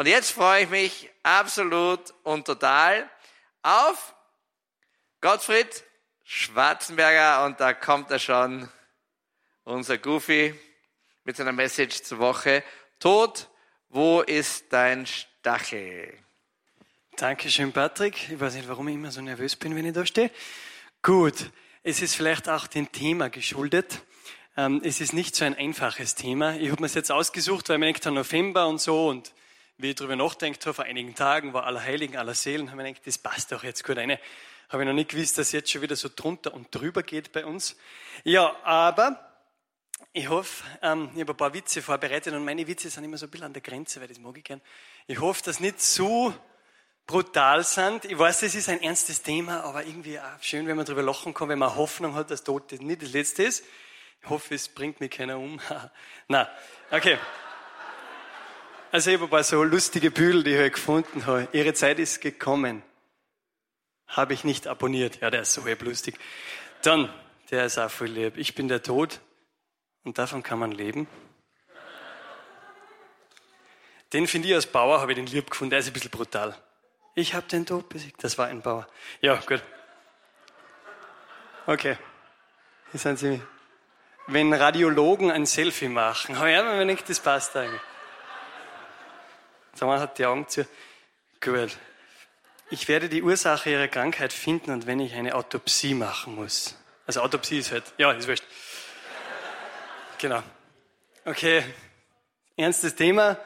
Und jetzt freue ich mich absolut und total auf Gottfried Schwarzenberger und da kommt er schon, unser Goofy mit seiner Message zur Woche. Tod, wo ist dein Stachel? Dankeschön, Patrick. Ich weiß nicht, warum ich immer so nervös bin, wenn ich da stehe. Gut, es ist vielleicht auch dem Thema geschuldet. Ähm, es ist nicht so ein einfaches Thema. Ich habe mir es jetzt ausgesucht, weil ich mir November und so und wie ich darüber nachdenkt habe, vor einigen Tagen war Allerheiligen, aller Seelen, habe ich gedacht, das passt doch jetzt gut rein. Habe ich noch nicht gewusst, dass jetzt schon wieder so drunter und drüber geht bei uns. Ja, aber ich hoffe, ähm, ich habe ein paar Witze vorbereitet und meine Witze sind immer so ein bisschen an der Grenze, weil das mag ich gern. Ich hoffe, dass nicht zu brutal sind. Ich weiß, das ist ein ernstes Thema, aber irgendwie auch schön, wenn man darüber lachen kann, wenn man Hoffnung hat, dass Tod nicht das Letzte ist. Ich hoffe, es bringt mich keiner um. Na, okay. Also ich habe ein paar so lustige Bügel, die ich halt gefunden habe. Ihre Zeit ist gekommen. Habe ich nicht abonniert. Ja, der ist so halb lustig. Dann, der ist auch voll lieb. Ich bin der Tod und davon kann man leben. Den finde ich als Bauer, habe ich den lieb gefunden. Der ist ein bisschen brutal. Ich habe den Tod besiegt. Das war ein Bauer. Ja, gut. Okay. Hier sind Sie. Wenn Radiologen ein Selfie machen, ich immer wenn ich das passt eigentlich. Sag hat die Augen zu. Gut. Ich werde die Ursache ihrer Krankheit finden und wenn ich eine Autopsie machen muss. Also Autopsie ist halt, ja, ist wurscht. Genau. Okay. Ernstes Thema.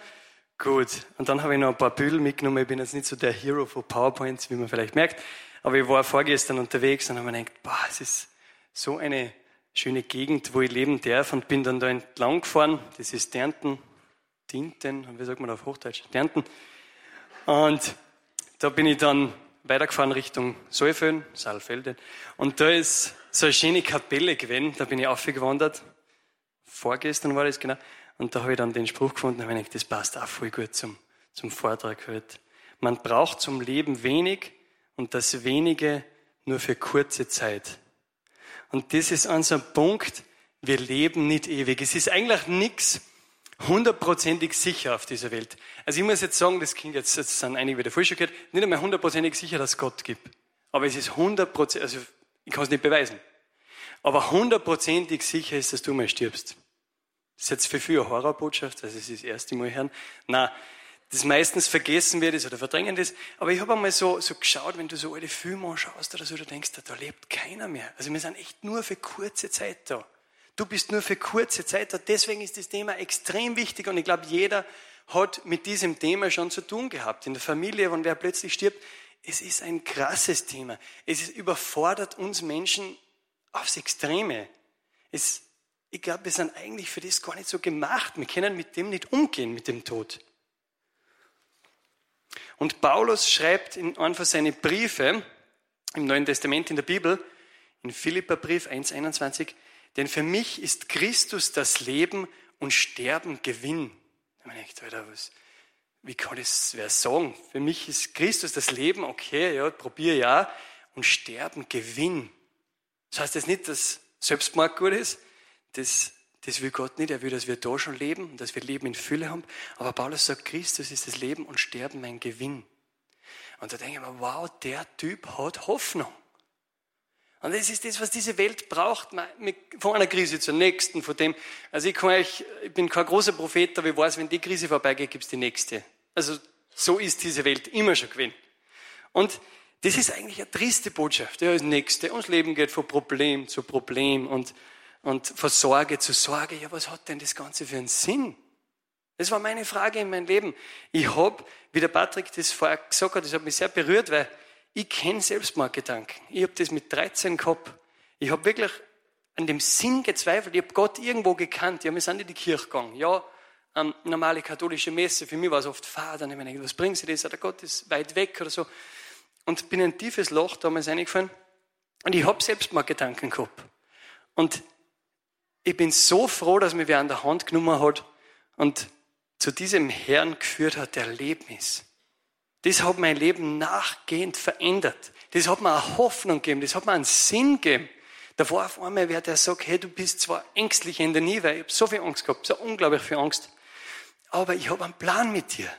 Gut. Und dann habe ich noch ein paar Bügel mitgenommen. Ich bin jetzt nicht so der Hero von PowerPoints, wie man vielleicht merkt. Aber ich war vorgestern unterwegs und habe mir gedacht, boah, es ist so eine schöne Gegend, wo ich leben darf und bin dann da entlang gefahren. Das ist Dernten, Dinten, wie sagt man auf Hochdeutsch? Dernten. Und da bin ich dann weitergefahren Richtung Saalfelden, Saalfelden. Und da ist so eine schöne Kapelle gewesen, da bin ich aufgewandert. Vorgestern war das genau. Und da habe ich dann den Spruch gefunden, da habe ich gedacht, das passt auch voll gut zum, zum Vortrag heute. Man braucht zum Leben wenig und das wenige nur für kurze Zeit. Und das ist unser Punkt, wir leben nicht ewig. Es ist eigentlich nichts, hundertprozentig sicher auf dieser Welt. Also ich muss jetzt sagen, das klingt jetzt, jetzt sind einige wieder falsch gehört, nicht einmal hundertprozentig sicher, dass es Gott gibt. Aber es ist hundertprozentig, also ich kann es nicht beweisen. Aber hundertprozentig sicher ist, dass du mal stirbst. Das ist jetzt für viele eine Horrorbotschaft, also es ist das erste Mal hören. Na, das meistens vergessen wird ist oder verdrängen ist. Aber ich habe einmal so, so geschaut, wenn du so alte Filme anschaust oder so, du denkst, da lebt keiner mehr. Also wir sind echt nur für kurze Zeit da. Du bist nur für kurze Zeit da. Deswegen ist das Thema extrem wichtig und ich glaube, jeder hat mit diesem Thema schon zu tun gehabt. In der Familie, wenn wer plötzlich stirbt, es ist ein krasses Thema. Es überfordert uns Menschen aufs Extreme. Es, ich glaube, wir sind eigentlich für das gar nicht so gemacht. Wir können mit dem nicht umgehen, mit dem Tod. Und Paulus schreibt in einem von seinen Briefe im Neuen Testament in der Bibel, in Philipperbrief 1,21, denn für mich ist Christus das Leben und Sterben Gewinn. Meine ich, Alter, was, wie kann das wer sagen? Für mich ist Christus das Leben, okay, ja, probier ja, und Sterben Gewinn. Das heißt jetzt nicht, dass Selbstmord gut ist. Das, das will Gott nicht. Er will, dass wir da schon leben und dass wir Leben in Fülle haben. Aber Paulus sagt, Christus ist das Leben und Sterben mein Gewinn. Und da denke ich mir, wow, der Typ hat Hoffnung. Und das ist das, was diese Welt braucht, von einer Krise zur nächsten, von dem, also ich, kann euch, ich bin kein großer Prophet, aber ich weiß, wenn die Krise vorbeigeht, gibt es die nächste. Also so ist diese Welt immer schon gewesen. Und das ist eigentlich eine triste Botschaft. Ja, das nächste. Und das Leben geht von Problem zu Problem und, und von Sorge zu Sorge. Ja, was hat denn das Ganze für einen Sinn? Das war meine Frage in meinem Leben. Ich habe, wie der Patrick das vorher gesagt hat, das hat mich sehr berührt, weil ich kenne Selbstmordgedanken. Ich habe das mit 13 gehabt. Ich habe wirklich an dem Sinn gezweifelt. Ich habe Gott irgendwo gekannt. Ja, wir sind in die Kirche gegangen. Ja, ähm, normale katholische Messe. Für mich war es oft habe ich gedacht, was bringt sie das? Der Gott ist weit weg oder so. Und bin in ein tiefes Loch damals reingefallen. Und ich habe Selbstmordgedanken gehabt. Und ich bin so froh, dass mir wer an der Hand genommen hat und zu diesem Herrn geführt hat, der Leben ist. Das hat mein Leben nachgehend verändert. Das hat mir eine Hoffnung gegeben, das hat mir einen Sinn gegeben. Da war auf einmal wer, der sagt, hey, du bist zwar ängstlich in der Nie, weil ich habe so viel Angst gehabt, so unglaublich viel Angst, aber ich habe einen Plan mit dir.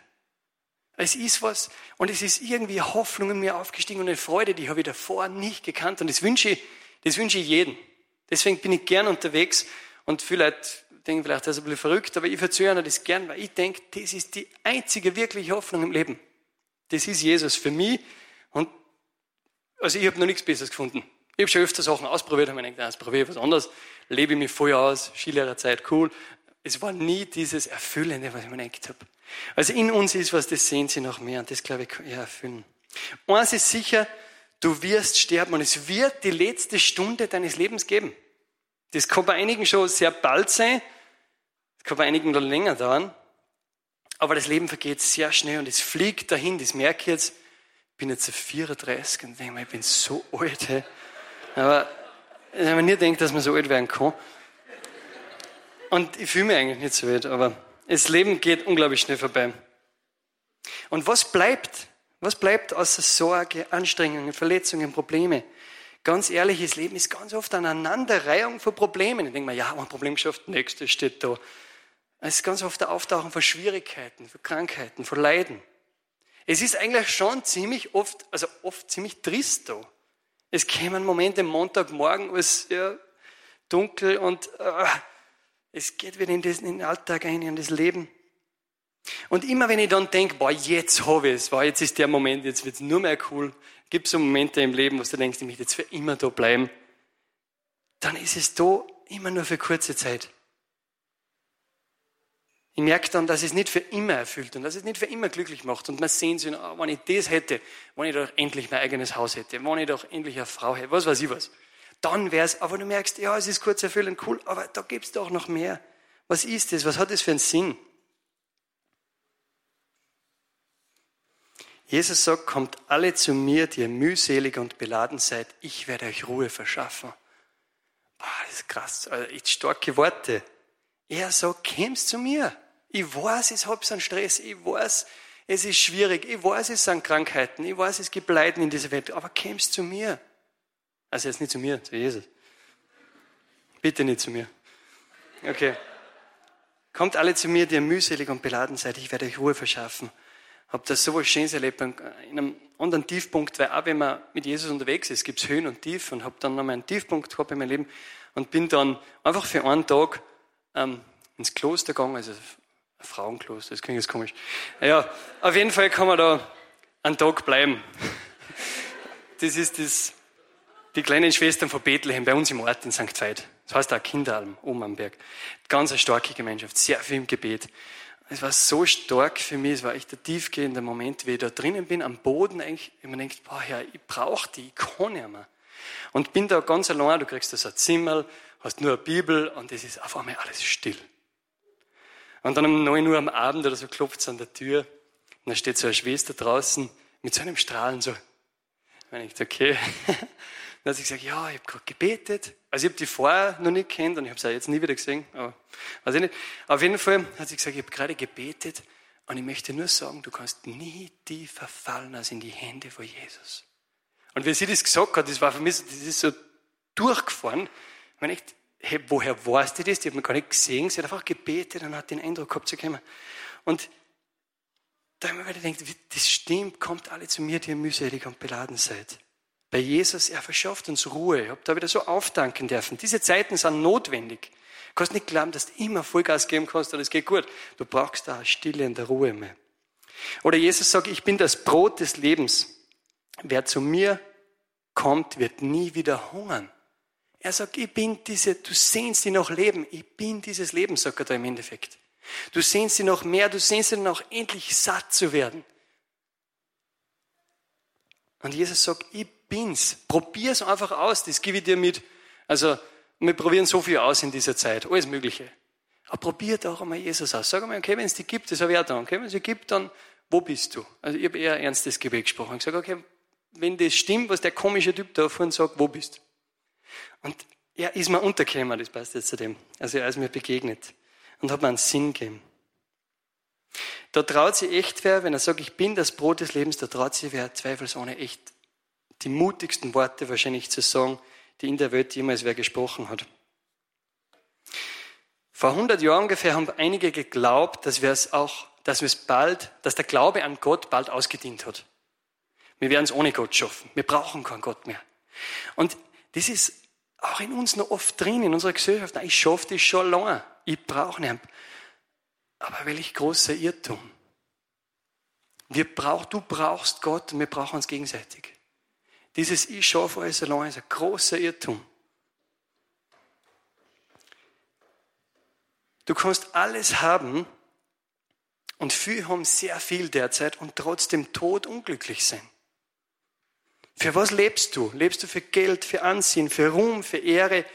Es ist was und es ist irgendwie Hoffnung in mir aufgestiegen und eine Freude, die habe ich davor nicht gekannt und das wünsche ich, das wünsche ich jedem. Deswegen bin ich gern unterwegs und vielleicht denken vielleicht, das ist ein bisschen verrückt, aber ich verzögere das gern, weil ich denke, das ist die einzige wirkliche Hoffnung im Leben. Das ist Jesus für mich und also ich habe noch nichts Besseres gefunden. Ich habe schon öfter Sachen ausprobiert, habe mir gedacht, das probiere ich was anderes, lebe ich mich voll aus, Skilehrerzeit, cool. Es war nie dieses Erfüllende, was ich mir gedacht habe. Also in uns ist was, das sehen Sie noch mehr und das, glaube ich, kann ich erfüllen. Eins ist sicher, du wirst sterben und es wird die letzte Stunde deines Lebens geben. Das kann bei einigen schon sehr bald sein, das kann bei einigen noch länger dauern, aber das Leben vergeht sehr schnell und es fliegt dahin, das merke ich jetzt. Ich bin jetzt 34 und denke mir, ich bin so alt. Hey. Aber wenn man nie denkt, dass man so alt werden kann. Und ich fühle mich eigentlich nicht so alt, aber das Leben geht unglaublich schnell vorbei. Und was bleibt? Was bleibt außer Sorge, Anstrengungen, Verletzungen, Probleme? Ganz ehrlich, das Leben ist ganz oft eine Aneinanderreihung von Problemen. Ich denke mir, ja, ein Problem geschafft, nächstes steht da. Es ist ganz oft der Auftauchen von Schwierigkeiten, von Krankheiten, von Leiden. Es ist eigentlich schon ziemlich oft, also oft ziemlich trist da. Es kämen Momente Montagmorgen, wo es ja, dunkel und äh, es geht wieder in, den, in den Alltag ein, in das Leben. Und immer wenn ich dann denke, boah, jetzt habe ich es, boah, jetzt ist der Moment, jetzt wird es nur mehr cool, gibt es so Momente im Leben, wo du denkst, ich möchte jetzt für immer da bleiben, dann ist es da immer nur für kurze Zeit. Ich merke dann, dass es nicht für immer erfüllt und dass es nicht für immer glücklich macht. Und man sehen sich, oh, wenn ich das hätte, wenn ich doch endlich mein eigenes Haus hätte, wenn ich doch endlich eine Frau hätte, was weiß ich was. Dann wäre es, aber du merkst, ja, es ist kurz erfüllend, cool, aber da gibt es doch noch mehr. Was ist das? Was hat das für einen Sinn? Jesus sagt, kommt alle zu mir, die ihr mühselig und beladen seid, ich werde euch Ruhe verschaffen. Boah, das ist krass, also echt starke Worte. Er sagt, kommst zu mir. Ich weiß, ich habe so einen Stress, ich weiß, es ist schwierig, ich weiß, es sind Krankheiten, ich weiß, es gibt Leiden in dieser Welt, aber kommst zu mir. Also jetzt nicht zu mir, zu Jesus. Bitte nicht zu mir. Okay. Kommt alle zu mir, die ihr mühselig und beladen seid, ich werde euch Ruhe verschaffen habe das was Schönes erlebt. In einem anderen Tiefpunkt, weil auch wenn man mit Jesus unterwegs ist, gibt es Höhen und Tief und habe dann noch mal einen Tiefpunkt gehabt in meinem Leben und bin dann einfach für einen Tag ähm, ins Kloster gegangen, also Frauenkloster, das klingt jetzt komisch. Ja, auf jeden Fall kann man da einen Tag bleiben. Das ist das, die kleinen Schwestern von Bethlehem bei uns im Ort in St. Veit. Das heißt auch Kinderalm, oben am Berg. Ganz eine starke Gemeinschaft, sehr viel im Gebet. Es war so stark für mich, es war echt der tiefgehende Moment, wie ich da drinnen bin, am Boden eigentlich, ich mir denkt, boah, ja, ich brauche die, ich kann nicht mehr. Und bin da ganz allein, du kriegst da so ein Zimmer, hast nur eine Bibel und es ist auf einmal alles still. Und dann um neun Uhr am Abend oder so klopft es an der Tür und da steht so eine Schwester draußen mit so einem Strahlen so. Und ich dachte, okay. Dann hat sie gesagt, ja, ich habe gerade gebetet. Also ich habe die vorher noch nicht kennt und ich habe sie auch jetzt nie wieder gesehen. Aber weiß ich nicht. Auf jeden Fall hat sie gesagt, ich habe gerade gebetet und ich möchte nur sagen, du kannst nie tiefer fallen als in die Hände von Jesus. Und wie sie das gesagt hat, das war für mich, das ist so durchgefahren. Ich meine echt, hey, woher weißt du das? Die hat mir gar nicht gesehen. Sie hat einfach gebetet und hat den Eindruck gehabt zu kommen. Und da ich mir gedacht, das stimmt, kommt alle zu mir, die ihr mühselig und beladen seid. Bei Jesus, er verschafft uns Ruhe. Ich habe da wieder so auftanken dürfen. Diese Zeiten sind notwendig. Du kannst nicht glauben, dass du immer Vollgas geben kannst und es geht gut. Du brauchst da Stille und Ruhe mehr. Oder Jesus sagt, ich bin das Brot des Lebens. Wer zu mir kommt, wird nie wieder hungern. Er sagt, ich bin diese, du sehnst dich nach Leben. Ich bin dieses Leben, sagt er da im Endeffekt. Du sehnst dich nach mehr, du sehnst dich nach endlich satt zu werden. Und Jesus sagt, ich bin's. Probier's einfach aus, das gebe ich dir mit. Also, wir probieren so viel aus in dieser Zeit, alles Mögliche. Aber probier doch einmal Jesus aus. Sag einmal, okay, wenn es die gibt, das habe ich auch da. Okay, wenn es die gibt, dann, wo bist du? Also, ich habe eher ernstes Gebet gesprochen. Ich sage, okay, wenn das stimmt, was der komische Typ da vorhin sagt, wo bist du? Und er ist mir untergekommen, das passt jetzt zu dem. Also, er ist mir begegnet und hat mir einen Sinn gegeben. Da traut sich echt wer, wenn er sagt, ich bin das Brot des Lebens, da traut sich wer zweifelsohne echt die mutigsten Worte wahrscheinlich zu sagen, die in der Welt jemals wer gesprochen hat. Vor 100 Jahren ungefähr haben einige geglaubt, dass wir es auch dass wir es bald, dass der Glaube an Gott bald ausgedient hat. Wir werden es ohne Gott schaffen. Wir brauchen keinen Gott mehr. Und das ist auch in uns noch oft drin, in unserer Gesellschaft. Ich schaffe das schon lange. Ich brauche nicht. Aber welch großer Irrtum. Wir brauch, du brauchst Gott und wir brauchen uns gegenseitig. Dieses Ich schaffe alles allein ist ein großer Irrtum. Du kannst alles haben und viele haben sehr viel derzeit und trotzdem tot unglücklich sein. Für was lebst du? Lebst du für Geld, für Ansehen, für Ruhm, für Ehre?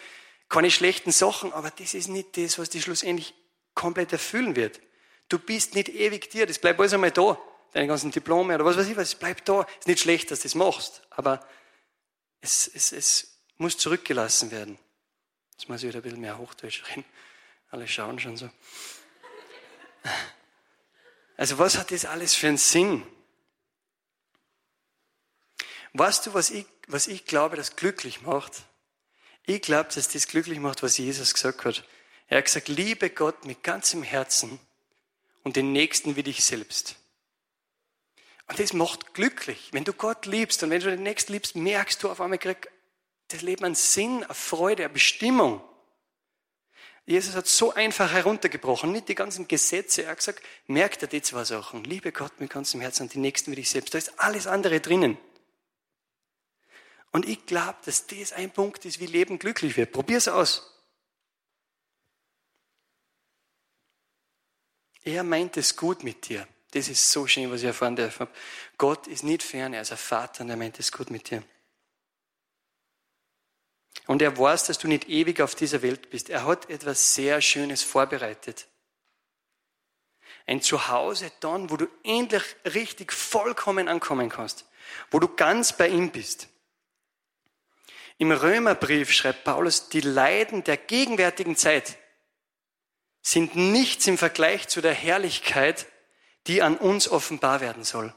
Keine schlechten Sachen, aber das ist nicht das, was dich schlussendlich komplett erfüllen wird. Du bist nicht ewig dir, das bleibt alles einmal da. Deine ganzen Diplome oder was weiß ich was, es bleibt da. Ist nicht schlecht, dass du das machst, aber es, es, es muss zurückgelassen werden. Jetzt muss ich wieder ein bisschen mehr Hochdeutsch reden. Alle schauen schon so. Also was hat das alles für einen Sinn? Weißt du, was ich, was ich glaube, das glücklich macht? Ich glaube, dass das glücklich macht, was Jesus gesagt hat. Er hat gesagt, liebe Gott mit ganzem Herzen und den Nächsten wie dich selbst. Und das macht glücklich. Wenn du Gott liebst und wenn du den Nächsten liebst, merkst du auf einmal, krieg das Leben einen Sinn, eine Freude, eine Bestimmung. Jesus hat so einfach heruntergebrochen, nicht die ganzen Gesetze. Er hat gesagt, merkt er die zwei Sachen. Liebe Gott mit ganzem Herzen und die Nächsten wie dich selbst. Da ist alles andere drinnen. Und ich glaube, dass das ein Punkt ist, wie Leben glücklich wird. Probier's aus. Er meint es gut mit dir. Das ist so schön, was ich erfahren darf. Gott ist nicht fern, er ist ein Vater und er meint es gut mit dir. Und er weiß, dass du nicht ewig auf dieser Welt bist. Er hat etwas sehr Schönes vorbereitet. Ein Zuhause dann, wo du endlich richtig vollkommen ankommen kannst. Wo du ganz bei ihm bist. Im Römerbrief schreibt Paulus, die Leiden der gegenwärtigen Zeit sind nichts im Vergleich zu der Herrlichkeit, die an uns offenbar werden soll.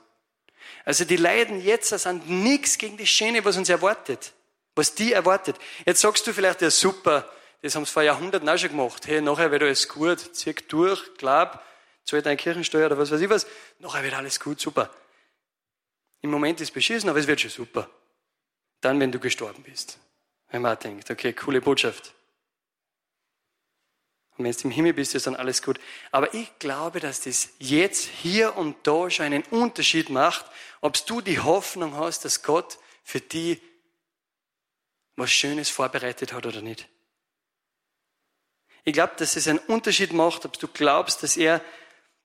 Also die Leiden jetzt sind nichts gegen die Schöne, was uns erwartet, was die erwartet. Jetzt sagst du vielleicht, ja super, das haben sie vor Jahrhunderten auch schon gemacht. Hey, nachher wird alles gut, zieh durch, glaub, zahl deine Kirchensteuer oder was weiß ich was, nachher wird alles gut, super. Im Moment ist beschissen, aber es wird schon super. Dann, wenn du gestorben bist. Wenn man denkt, okay, coole Botschaft. Und wenn du im Himmel bist, ist dann alles gut. Aber ich glaube, dass das jetzt, hier und da schon einen Unterschied macht, ob du die Hoffnung hast, dass Gott für dich was Schönes vorbereitet hat oder nicht. Ich glaube, dass es einen Unterschied macht, ob du glaubst, dass er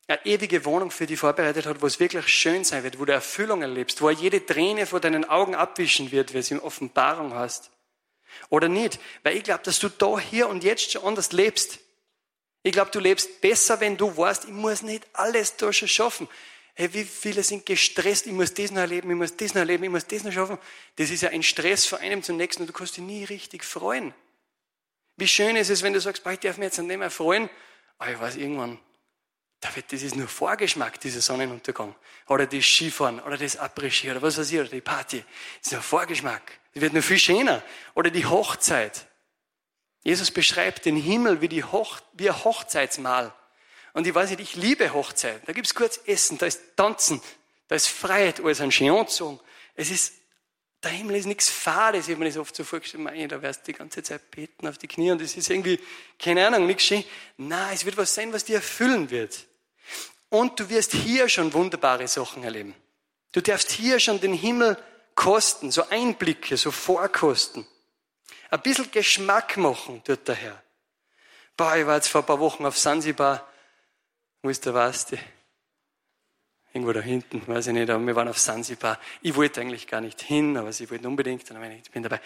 eine ewige Wohnung für dich vorbereitet hat, wo es wirklich schön sein wird, wo du Erfüllung erlebst, wo er jede Träne vor deinen Augen abwischen wird, wie es in Offenbarung hast. Oder nicht? Weil ich glaube, dass du da hier und jetzt schon anders lebst. Ich glaube, du lebst besser, wenn du weißt, ich muss nicht alles da schon schaffen. Hey, wie viele sind gestresst, ich muss das noch erleben, ich muss das noch erleben, ich muss das noch schaffen. Das ist ja ein Stress von einem zum nächsten und du kannst dich nie richtig freuen. Wie schön ist es, wenn du sagst, ich darf mich jetzt an dem erfreuen, aber ich weiß irgendwann, David, das ist nur Vorgeschmack, dieser Sonnenuntergang. Oder das Skifahren, oder das Après-Ski, oder was weiß ich, oder die Party. Das ist nur Vorgeschmack. Das wird nur viel schöner. Oder die Hochzeit. Jesus beschreibt den Himmel wie, die Hoch, wie ein Hochzeitsmahl. Und ich weiß nicht, ich liebe Hochzeit. Da gibt's kurz Essen, da ist Tanzen, da ist Freiheit, alles ein Schionzung. Es ist, der Himmel ist nichts Fades. Ich habe mir das oft so vorgestellt, meine, da wirst du die ganze Zeit beten auf die Knie und es ist irgendwie, keine Ahnung, nichts schön. Nein, es wird was sein, was dir erfüllen wird. Und du wirst hier schon wunderbare Sachen erleben. Du darfst hier schon den Himmel kosten, so Einblicke, so vorkosten. Ein bisschen Geschmack machen, tut der Herr. Boah, ich war jetzt vor ein paar Wochen auf Sansibar, wo ist der Waste? Irgendwo da hinten, weiß ich nicht, aber wir waren auf Sansibar. Ich wollte eigentlich gar nicht hin, aber sie wollten unbedingt, und ich bin dabei.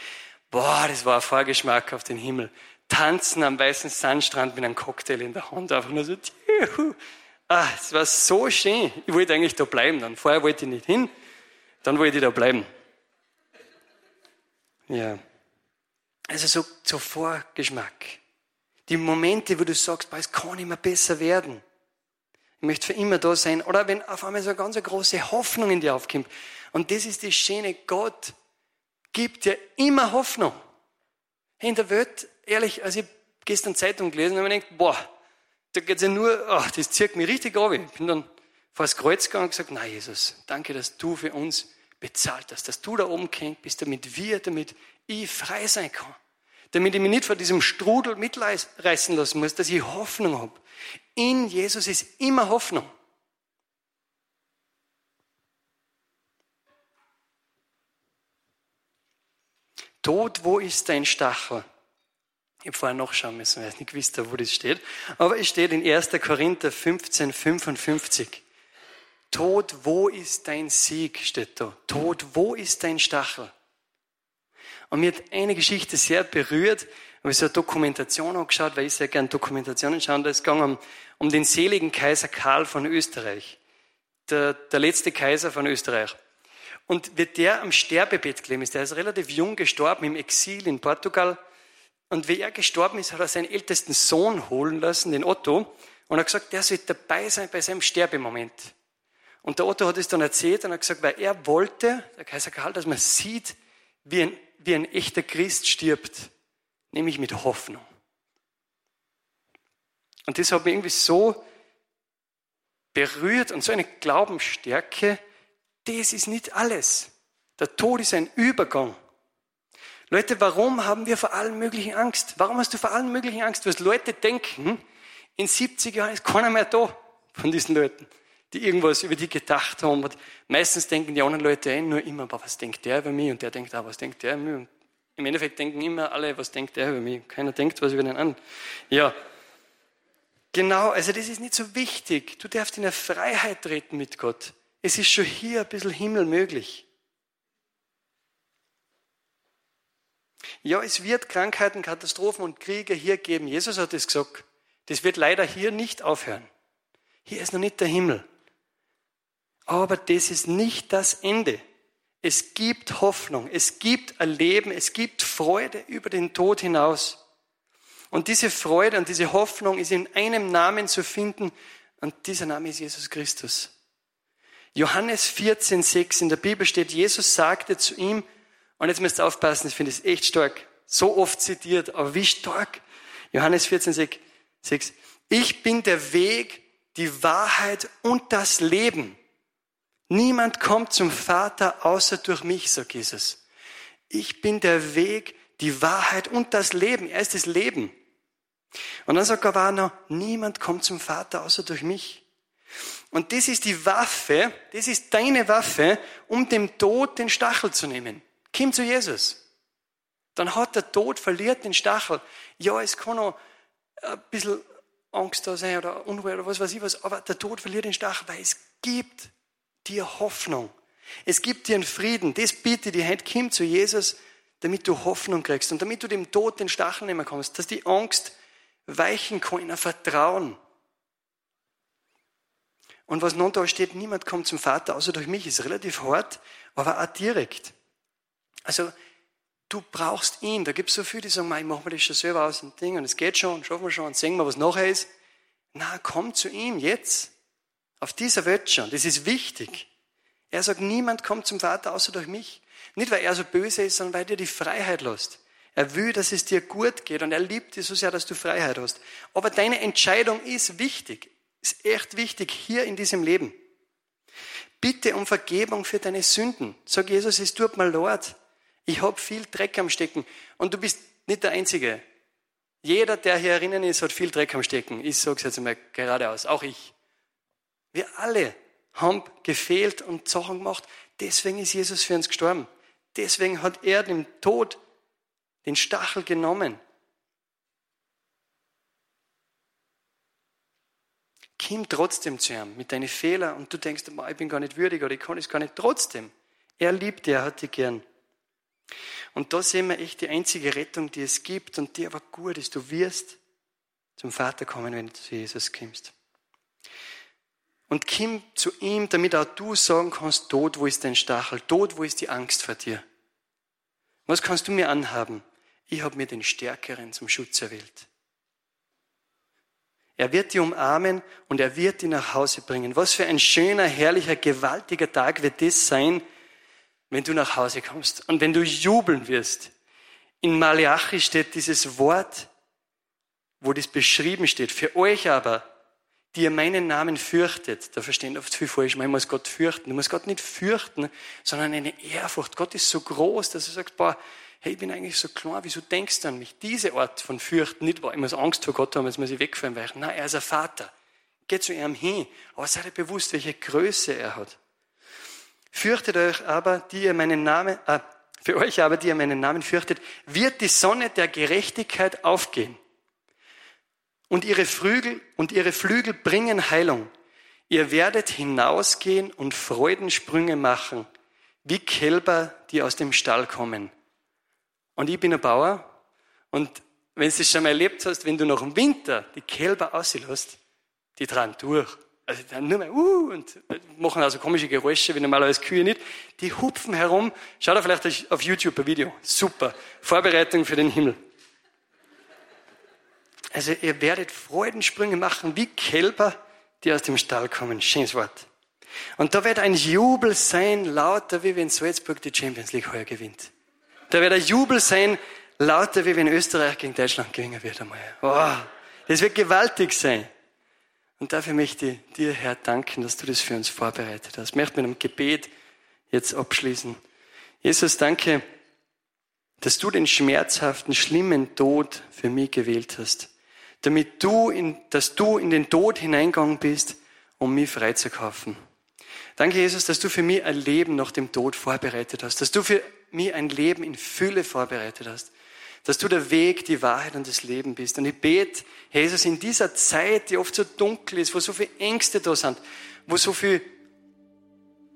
Boah, das war ein Vorgeschmack auf den Himmel. Tanzen am weißen Sandstrand mit einem Cocktail in der Hand, einfach nur so, tjuhu. Ah, es war so schön. Ich wollte eigentlich da bleiben dann. Vorher wollte ich nicht hin, dann wollte ich da bleiben. Ja. Also so, so Vorgeschmack. Die Momente, wo du sagst, es kann immer besser werden. Ich möchte für immer da sein. Oder wenn auf einmal so eine ganz große Hoffnung in dir aufkommt. Und das ist die Schöne. Gott gibt dir immer Hoffnung. In der Welt, ehrlich, als ich gestern Zeitung gelesen habe, habe ich gedacht, boah, da geht's ja nur, ach, das zieht mich richtig ab. Ich bin dann vor das Kreuz gegangen und gesagt, nein, Jesus, danke, dass du für uns bezahlt hast, dass du da oben gehängt bist, damit wir, damit ich frei sein kann. Damit ich mich nicht vor diesem Strudel mitreißen lassen muss, dass ich Hoffnung habe. In Jesus ist immer Hoffnung. Tod, wo ist dein Stachel? Ich habe vorher nachschauen müssen, weil ich nicht gewusst wo das steht. Aber es steht in 1. Korinther 15, 55. Tod, wo ist dein Sieg, steht da. Tod, wo ist dein Stachel? Und mir hat eine Geschichte sehr berührt. Ich habe so eine Dokumentation angeschaut, weil ich sehr gerne Dokumentationen schaue. Da ist gegangen um, um den seligen Kaiser Karl von Österreich. Der, der letzte Kaiser von Österreich. Und wie der am Sterbebett gelegen ist, der ist relativ jung gestorben im Exil in Portugal. Und wie er gestorben ist, hat er seinen ältesten Sohn holen lassen, den Otto, und hat gesagt, der soll dabei sein bei seinem Sterbemoment. Und der Otto hat es dann erzählt und hat gesagt, weil er wollte, der Kaiser Karl, dass man sieht, wie ein, wie ein echter Christ stirbt, nämlich mit Hoffnung. Und das hat mich irgendwie so berührt und so eine Glaubensstärke, das ist nicht alles. Der Tod ist ein Übergang. Leute, warum haben wir vor allem möglichen Angst? Warum hast du vor allem möglichen Angst? Was Leute denken, in 70 Jahren ist keiner mehr da von diesen Leuten, die irgendwas über die gedacht haben. Und meistens denken die anderen Leute nur immer, was denkt der über mich? Und der denkt, ah, was denkt der über mich? Und Im Endeffekt denken immer alle, was denkt der über mich? Keiner denkt was über den anderen. Ja. Genau, also das ist nicht so wichtig. Du darfst in der Freiheit treten mit Gott. Es ist schon hier ein bisschen Himmel möglich. Ja, es wird Krankheiten, Katastrophen und Kriege hier geben. Jesus hat es gesagt. Das wird leider hier nicht aufhören. Hier ist noch nicht der Himmel. Aber das ist nicht das Ende. Es gibt Hoffnung, es gibt ein Leben, es gibt Freude über den Tod hinaus. Und diese Freude und diese Hoffnung ist in einem Namen zu finden und dieser Name ist Jesus Christus. Johannes 14, 6 in der Bibel steht, Jesus sagte zu ihm, und jetzt müsst ihr aufpassen, ich finde es echt stark, so oft zitiert, aber wie stark. Johannes 14, 6, ich bin der Weg, die Wahrheit und das Leben. Niemand kommt zum Vater außer durch mich, sagt Jesus. Ich bin der Weg, die Wahrheit und das Leben. Er ist das Leben. Und dann sagt Gavana, niemand kommt zum Vater außer durch mich. Und das ist die Waffe, das ist deine Waffe, um dem Tod den Stachel zu nehmen. Komm zu Jesus. Dann hat der Tod verliert den Stachel. Ja, es kann noch ein bisschen Angst da sein oder Unruhe oder was weiß ich was, aber der Tod verliert den Stachel, weil es gibt dir Hoffnung. Es gibt dir einen Frieden. Das bitte die Hand, komm zu Jesus, damit du Hoffnung kriegst und damit du dem Tod den Stachel nehmen kannst, dass die Angst weichen kann in ein Vertrauen. Und was nun da steht, niemand kommt zum Vater außer durch mich, ist relativ hart, aber auch direkt. Also, du brauchst ihn. Da gibt es so viele, die sagen, ich mache mir das schon selber aus und Ding und es geht schon, schaffen wir schon und sehen wir, was nachher ist. Na, komm zu ihm jetzt. Auf dieser Welt schon. Das ist wichtig. Er sagt, niemand kommt zum Vater außer durch mich. Nicht, weil er so böse ist, sondern weil dir die Freiheit lässt. Er will, dass es dir gut geht und er liebt dich so sehr, dass du Freiheit hast. Aber deine Entscheidung ist wichtig. Ist echt wichtig hier in diesem Leben. Bitte um Vergebung für deine Sünden. Sag Jesus, es tut mir leid. Ich habe viel Dreck am Stecken. Und du bist nicht der Einzige. Jeder, der hier erinnern ist, hat viel Dreck am Stecken. Ich sage es jetzt einmal geradeaus. Auch ich. Wir alle haben gefehlt und Sachen gemacht. Deswegen ist Jesus für uns gestorben. Deswegen hat er dem Tod den Stachel genommen. komm trotzdem zu ihm mit deinen Fehlern und du denkst, ich bin gar nicht würdig oder ich kann es gar nicht. Trotzdem, er liebt dich, er hat dich gern. Und da sehen wir echt die einzige Rettung, die es gibt und die aber gut ist. Du wirst zum Vater kommen, wenn du zu Jesus kommst. Und komm zu ihm, damit auch du sagen kannst, Tod, wo ist dein Stachel? Tod, wo ist die Angst vor dir? Was kannst du mir anhaben? Ich habe mir den Stärkeren zum Schutz erwählt. Er wird dich umarmen und er wird dich nach Hause bringen. Was für ein schöner, herrlicher, gewaltiger Tag wird das sein, wenn du nach Hause kommst und wenn du jubeln wirst. In Malachi steht dieses Wort, wo das beschrieben steht. Für euch aber, die ihr meinen Namen fürchtet, da verstehen oft viel falsch, man muss Gott fürchten. Du musst Gott nicht fürchten, sondern eine Ehrfurcht. Gott ist so groß, dass er sagt, boah, hey, ich bin eigentlich so klar, wieso denkst du an mich? Diese Art von Fürchten, nicht, boah, ich muss Angst vor Gott haben, jetzt muss ich wegfallen, weil, nein, er ist ein Vater. Geht zu ihm hin, aber seid ihr bewusst, welche Größe er hat. Fürchtet euch aber, die ihr meinen Namen, äh, für euch aber, die ihr meinen Namen fürchtet, wird die Sonne der Gerechtigkeit aufgehen. Und ihre Flügel, und ihre Flügel bringen Heilung. Ihr werdet hinausgehen und Freudensprünge machen, wie Kälber, die aus dem Stall kommen. Und ich bin ein Bauer. Und wenn du es schon mal erlebt hast, wenn du noch im Winter die Kälber auslässt, die dran durch. Also dann nur mal, uh, und machen also komische Geräusche, wie normalerweise Kühe nicht. Die hupfen herum. Schau da vielleicht auf YouTube ein Video. Super. Vorbereitung für den Himmel. Also ihr werdet Freudensprünge machen wie Kälber, die aus dem Stall kommen. Schönes Wort. Und da wird ein Jubel sein, lauter wie wenn Salzburg die Champions League heuer gewinnt. Da wird ein Jubel sein, lauter wie wenn Österreich gegen Deutschland gewinnen wird einmal. Oh, das wird gewaltig sein. Und dafür möchte ich dir, Herr, danken, dass du das für uns vorbereitet hast. Ich möchte mit einem Gebet jetzt abschließen. Jesus, danke, dass du den schmerzhaften, schlimmen Tod für mich gewählt hast. Damit du in, dass du in den Tod hineingegangen bist, um mich freizukaufen. Danke, Jesus, dass du für mich ein Leben nach dem Tod vorbereitet hast. Dass du für mich ein Leben in Fülle vorbereitet hast dass du der Weg, die Wahrheit und das Leben bist. Und ich bete, Jesus, in dieser Zeit, die oft so dunkel ist, wo so viele Ängste da sind, wo so viele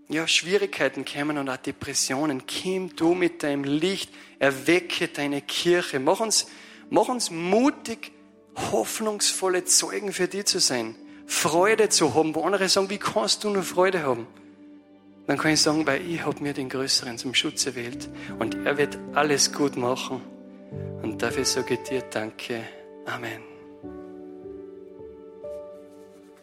ja, Schwierigkeiten kämen und auch Depressionen, komm du mit deinem Licht, erwecke deine Kirche, mach uns, mach uns mutig, hoffnungsvolle Zeugen für dich zu sein, Freude zu haben, wo andere sagen, wie kannst du nur Freude haben? Dann kann ich sagen, weil ich habe mir den Größeren zum Schutz erwählt und er wird alles gut machen. Und dafür sage ich dir Danke. Amen.